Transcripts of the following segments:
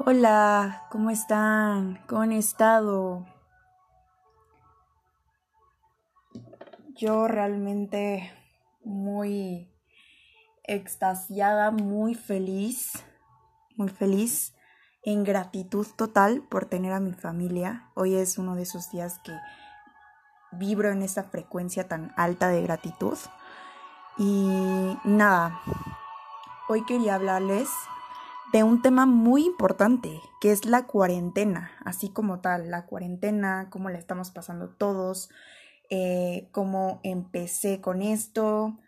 Hola, ¿cómo están? ¿Cómo han estado? Yo realmente muy extasiada, muy feliz, muy feliz, en gratitud total por tener a mi familia. Hoy es uno de esos días que vibro en esta frecuencia tan alta de gratitud. Y nada, hoy quería hablarles de un tema muy importante, que es la cuarentena, así como tal, la cuarentena, cómo la estamos pasando todos, eh, cómo empecé con esto,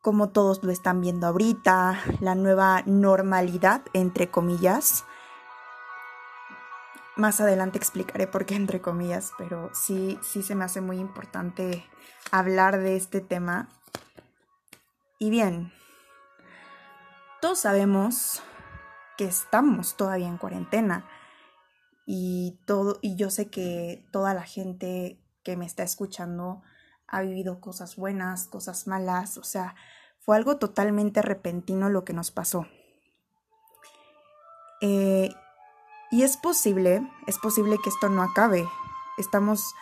cómo todos lo están viendo ahorita, la nueva normalidad, entre comillas. Más adelante explicaré por qué entre comillas, pero sí, sí se me hace muy importante hablar de este tema. Y bien, todos sabemos que estamos todavía en cuarentena y todo y yo sé que toda la gente que me está escuchando ha vivido cosas buenas, cosas malas, o sea, fue algo totalmente repentino lo que nos pasó. Eh, y es posible, es posible que esto no acabe. Estamos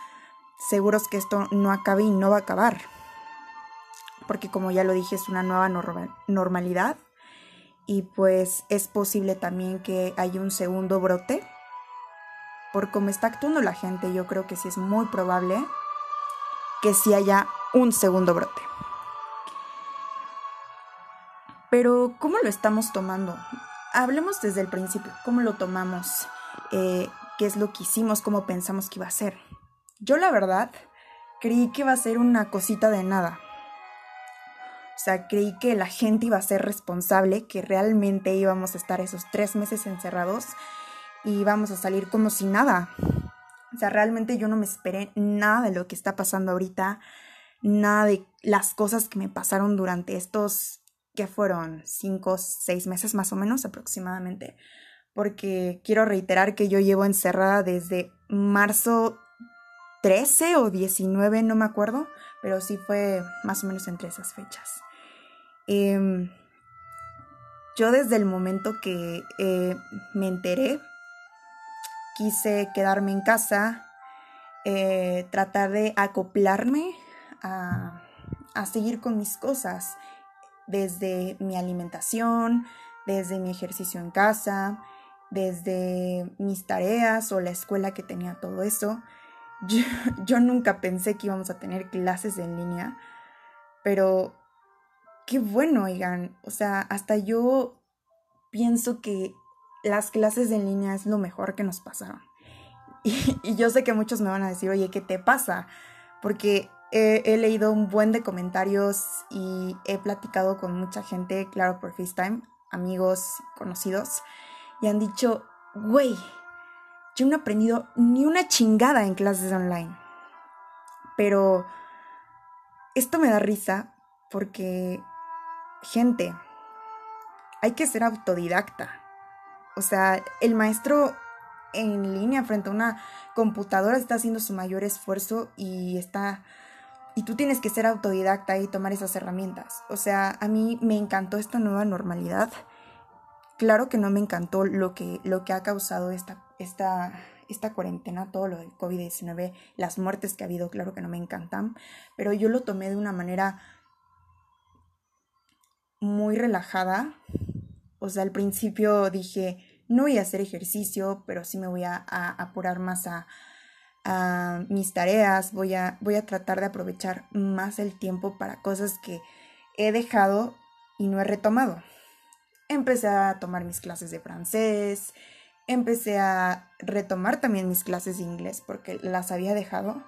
seguros que esto no acabe y no va a acabar. Porque como ya lo dije, es una nueva normalidad y pues es posible también que haya un segundo brote. Por cómo está actuando la gente, yo creo que sí es muy probable que sí haya un segundo brote. Pero, ¿cómo lo estamos tomando? Hablemos desde el principio, ¿cómo lo tomamos? Eh, ¿Qué es lo que hicimos? ¿Cómo pensamos que iba a ser? Yo la verdad creí que iba a ser una cosita de nada. O sea, creí que la gente iba a ser responsable, que realmente íbamos a estar esos tres meses encerrados y íbamos a salir como si nada. O sea, realmente yo no me esperé nada de lo que está pasando ahorita, nada de las cosas que me pasaron durante estos, que fueron cinco, seis meses más o menos aproximadamente. Porque quiero reiterar que yo llevo encerrada desde marzo 13 o 19, no me acuerdo, pero sí fue más o menos entre esas fechas. Em, yo desde el momento que eh, me enteré, quise quedarme en casa, eh, tratar de acoplarme a, a seguir con mis cosas, desde mi alimentación, desde mi ejercicio en casa, desde mis tareas o la escuela que tenía todo eso. Yo, yo, nunca pensé que íbamos a tener clases en línea, pero qué bueno, oigan. O sea, hasta yo pienso que las clases en línea es lo mejor que nos pasaron. Y, yo sé que muchos me van a decir, oye, ¿qué te pasa? Porque he, he, leído un buen de comentarios y he platicado con mucha gente, claro, por FaceTime, amigos, conocidos, y han dicho, güey, yo no he aprendido ni una chingada en clases online. Pero esto me da risa porque gente, hay que ser autodidacta. O sea, el maestro en línea frente a una computadora está haciendo su mayor esfuerzo y está y tú tienes que ser autodidacta y tomar esas herramientas. O sea, a mí me encantó esta nueva normalidad. Claro que no me encantó lo que, lo que ha causado esta, esta, esta cuarentena, todo lo del COVID-19, las muertes que ha habido, claro que no me encantan, pero yo lo tomé de una manera muy relajada. O sea, al principio dije, no voy a hacer ejercicio, pero sí me voy a, apurar más a, a, mis tareas, voy a, voy a tratar de aprovechar más el tiempo para cosas que he dejado y no he retomado. Empecé a tomar mis clases de francés, empecé a retomar también mis clases de inglés porque las había dejado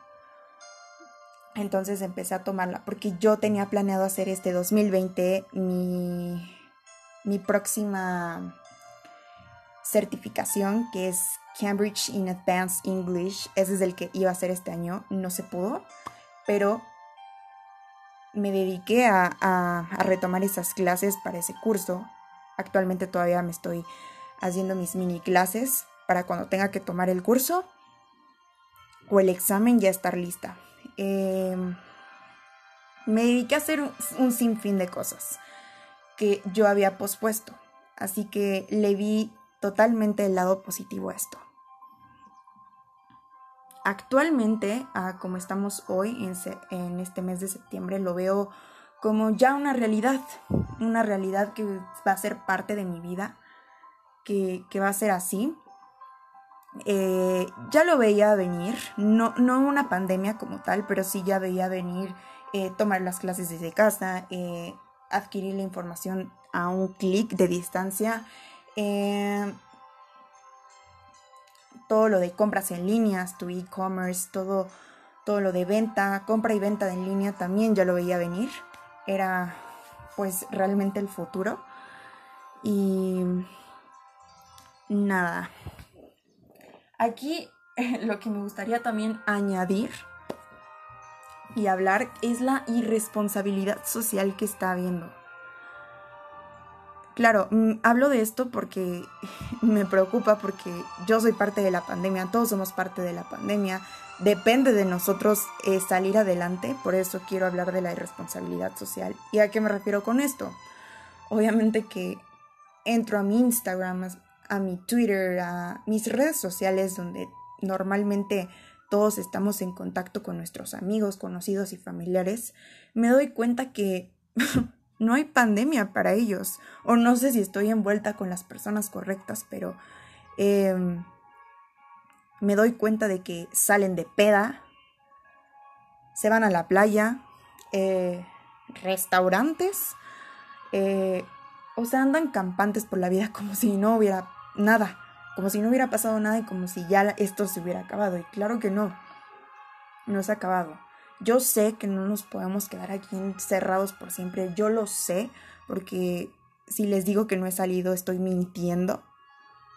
entonces empecé a tomarla porque yo tenía planeado hacer este 2020 mi, mi próxima certificación que es Cambridge in Advanced English. Ese es el que iba a hacer este año. No se pudo, pero me dediqué a, a, a retomar esas clases para ese curso. Actualmente todavía me estoy haciendo mis mini clases para cuando tenga que tomar el curso o el examen ya estar lista. Em, me dediqué a hacer un, sinfín de cosas que yo había pospuesto. Así que le vi totalmente el lado positivo a esto. Actualmente, como estamos hoy en, este mes de septiembre, lo veo como ya una realidad, una realidad que va a ser parte de mi vida, que, va a ser así. Eh, ya lo veía venir, no, no una pandemia como tal, pero sí ya veía venir eh, tomar las clases desde casa, eh, adquirir la información a un clic de distancia, todo lo de compras en líneas, tu e-commerce, todo, todo lo de venta, compra y venta en línea también ya lo veía venir. Era pues realmente el futuro. Y nada. Aquí lo que me gustaría también añadir y hablar es la irresponsabilidad social que está habiendo. Claro, mm, hablo de esto porque me preocupa porque yo soy parte de la pandemia, todos somos parte de la pandemia, depende de nosotros eh, salir adelante, por eso quiero hablar de la irresponsabilidad social. ¿Y a qué me refiero con esto? Obviamente que entro a mi Instagram, a mi Twitter, a mis redes sociales donde normalmente todos estamos en contacto con nuestros amigos, conocidos y familiares, me doy cuenta que no hay pandemia para ellos. O no sé si estoy envuelta con las personas correctas, pero em, me doy cuenta de que salen de peda, se van a la playa, eh, restaurantes, eh, o sea, andan campantes por la vida como si no hubiera nada, como si no hubiera pasado nada y como si ya esto se hubiera acabado. Y claro que no, no se acabado. Yo sé que no nos podemos quedar aquí encerrados por siempre, yo lo sé, porque si les digo que no he salido estoy mintiendo,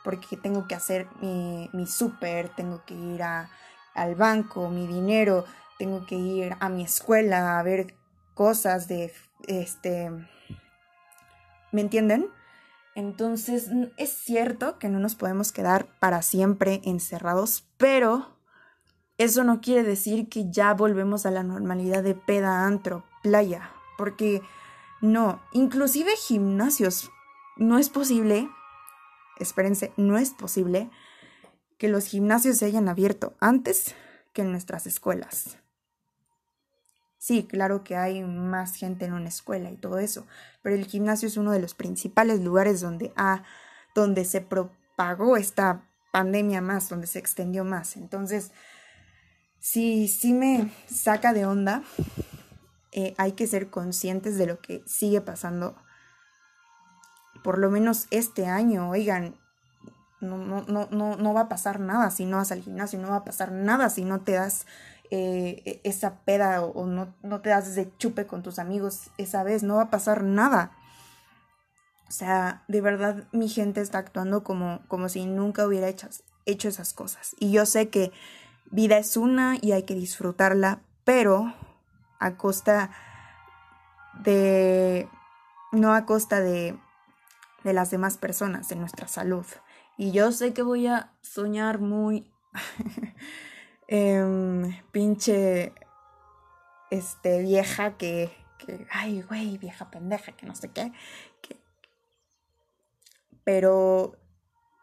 porque tengo que hacer mi, mi súper, tengo que ir a, al banco, mi dinero, tengo que ir a mi escuela a ver cosas de, este, ¿me entienden? Entonces, es cierto que no nos podemos quedar para siempre encerrados, pero eso no quiere decir que ya volvemos a la normalidad de peda, antro, playa, porque no, inclusive gimnasios, no es posible, espérense, no es posible que los gimnasios se hayan abierto antes que en nuestras escuelas. Sí, claro que hay más gente en una escuela y todo eso, pero el gimnasio es uno de los principales lugares donde, ah, donde se propagó esta pandemia más, donde se extendió más. Entonces, sí, me saca de onda. Eh, hay que ser conscientes de lo que sigue pasando. Por lo menos este año, oigan, no, no, no, no va a pasar nada si no vas al gimnasio, no va a pasar nada si no te das eh, e, esa peda o, no, no, te das ese chupe con tus amigos esa vez, no va a pasar nada. O sea, de verdad mi gente está actuando como, como si nunca hubiera hecho, hecho esas cosas. Y yo sé que Vida es una y hay que disfrutarla, pero a costa de, no a costa de, de las demás personas, de nuestra salud. Y yo sé que voy a soñar muy eh, pinche este vieja que, que ay güey, vieja pendeja, que no sé qué. Pero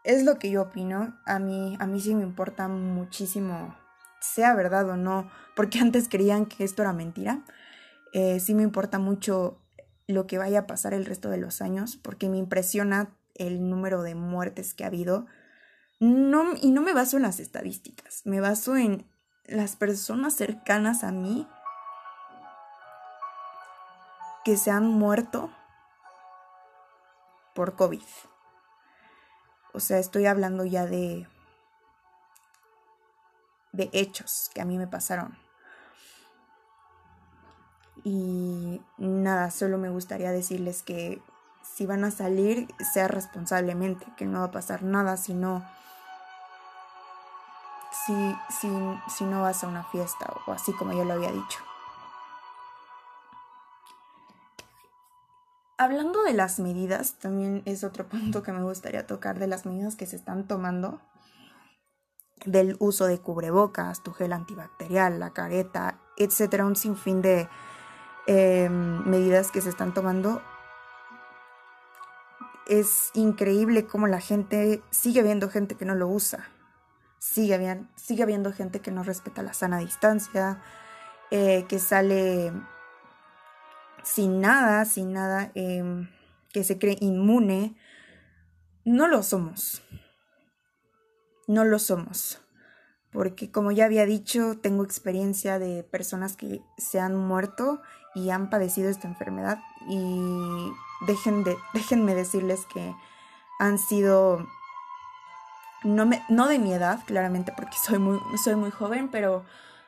es lo que yo opino. A mí, a mí sí me importa muchísimo, sea verdad o no, porque antes creían que esto era mentira. Eh, sí me importa mucho lo que vaya a pasar el resto de los años, porque me impresiona el número de muertes que ha habido. No, y no me baso en las estadísticas, me baso en las personas cercanas a mí que se han muerto por COVID. O sea, estoy hablando ya de de hechos que a mí me pasaron. Y nada, solo me gustaría decirles que si van a salir, sea responsablemente, que no va a pasar nada si no, si, si, si no vas a una fiesta o así como yo lo había dicho. Hablando de las medidas, también es otro punto que me gustaría tocar de las medidas que se están tomando, del uso de cubrebocas, tu gel antibacterial, la careta, etcétera, un sinfín de em, medidas que se están tomando. es increíble cómo la gente sigue viendo gente que no lo usa. Sigue, bien, sigue habiendo gente que no respeta la sana distancia, eh, que sale sin nada, sin nada, em, que se cree inmune. No lo somos. No lo somos. Porque como ya había dicho, tengo experiencia de personas que se han muerto y han padecido esta enfermedad y dejen de, déjenme decirles que han sido, no, de mi edad, claramente porque soy muy, soy muy joven, pero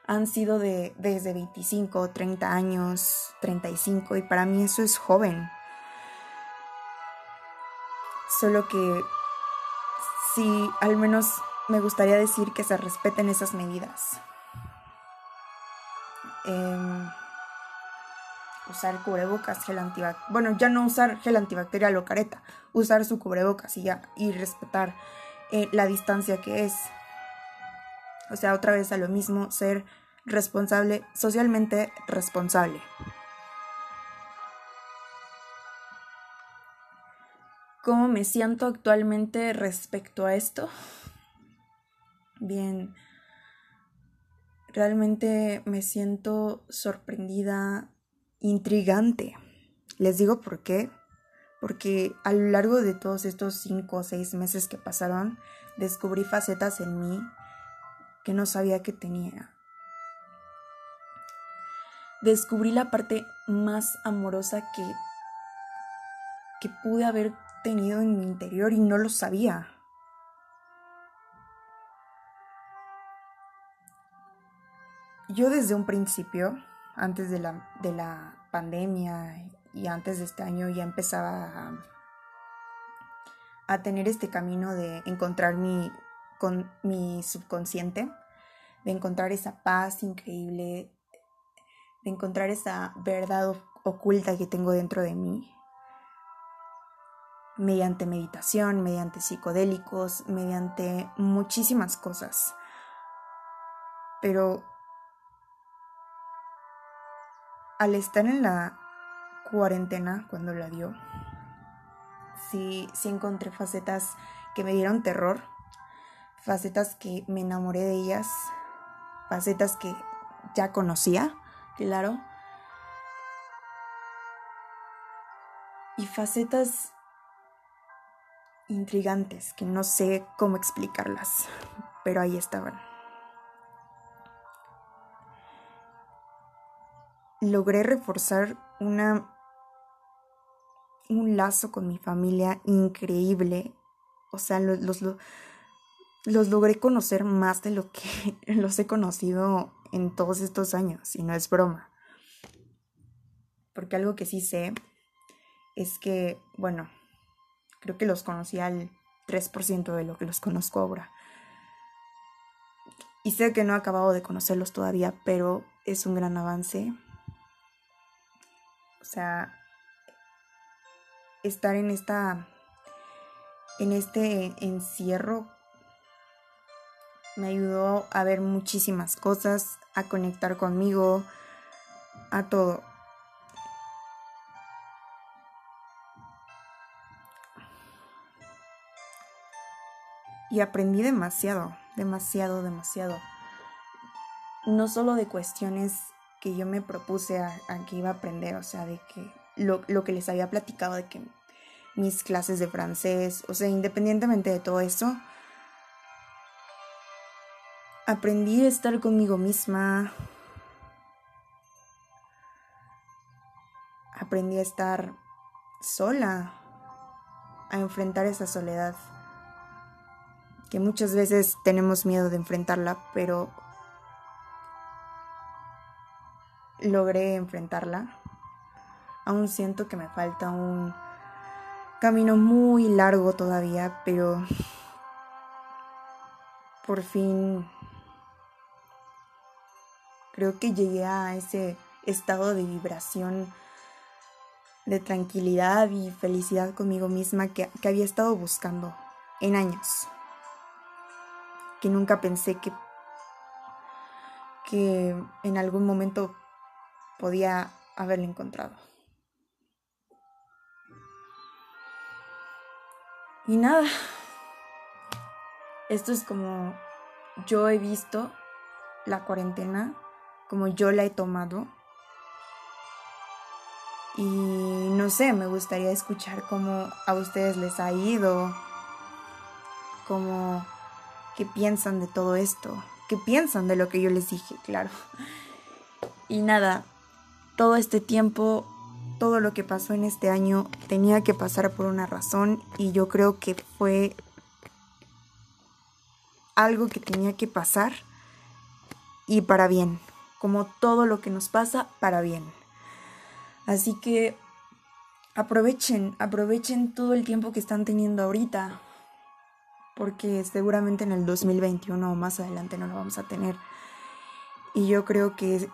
han sido de desde 25, 30 años, 35 y para mí eso es joven. Solo que sí, al menos me gustaría decir que se respeten esas medidas. Eh, usar cubrebocas, gel antibacterial. Bueno, ya no usar gel antibacterial o careta, usar su cubrebocas y ya, y respetar eh, la distancia que es. O sea, otra vez a lo mismo, ser responsable, socialmente responsable. ¿Cómo me siento actualmente respecto a esto? Bien, realmente me siento sorprendida, intrigante. Les digo por qué. Porque a lo largo de todos estos cinco o seis meses que pasaron, descubrí facetas en mí que no sabía que tenía. Descubrí la parte más amorosa que, que pude haber tenido en mi interior y no lo sabía. Yo desde un principio antes de la, de la pandemia y antes de este año ya empezaba a, tener este camino de encontrar mi, con, mi subconsciente, de encontrar esa paz increíble, de encontrar esa verdad oculta que tengo dentro de mí, mediante meditación, mediante psicodélicos, mediante muchísimas cosas. Pero al estar en la cuarentena cuando la dio, sí, sí encontré facetas que me dieron terror, facetas que me enamoré de ellas, facetas que ya conocía, claro, y facetas intrigantes que no sé cómo explicarlas, pero ahí estaban. logré reforzar una un lazo con mi familia increíble. O sea, los, los, los, logré conocer más de lo que los he conocido en todos estos años, y no es broma. Porque algo que sí sé es que, bueno, creo que los conocí al 3% de lo que los conozco ahora. Y sé que no he acabado de conocerlos todavía, pero es un gran avance o sea, estar en esta, en este encierro me ayudó a ver muchísimas cosas, a conectar conmigo, a todo. Y aprendí demasiado, demasiado, demasiado. No solo de cuestiones que yo me propuse a, que iba a aprender, o sea, de que lo, lo, que les había platicado de que mis clases de francés, o sea, independientemente de todo eso, aprendí a estar conmigo misma, aprendí a estar sola, a enfrentar esa soledad, que muchas veces tenemos miedo de enfrentarla, pero logré enfrentarla. Aún siento que me falta un camino muy largo todavía, pero por fin creo que llegué a ese estado de vibración, de tranquilidad y felicidad conmigo misma que, que había estado buscando en años. Que nunca pensé que, que en algún momento podía haberlo encontrado. Y nada, esto es como yo he visto la cuarentena, como yo la he tomado. Y no sé, me gustaría escuchar cómo a ustedes les ha ido, cómo, qué piensan de todo esto, qué piensan de lo que yo les dije, claro. Y nada, todo este tiempo, todo lo que pasó en este año tenía que pasar por una razón y yo creo que fue algo que tenía que pasar y para bien, como todo lo que nos pasa para bien. Así que aprovechen, aprovechen todo el tiempo que están teniendo ahorita, porque seguramente en el 2021 o más adelante no lo vamos a tener. Y yo creo que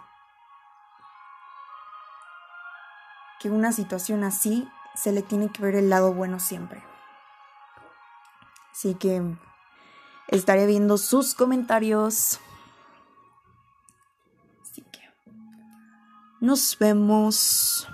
que una situación así se le tiene que ver el lado bueno siempre. Así que estaré viendo sus comentarios. Así que nos vemos.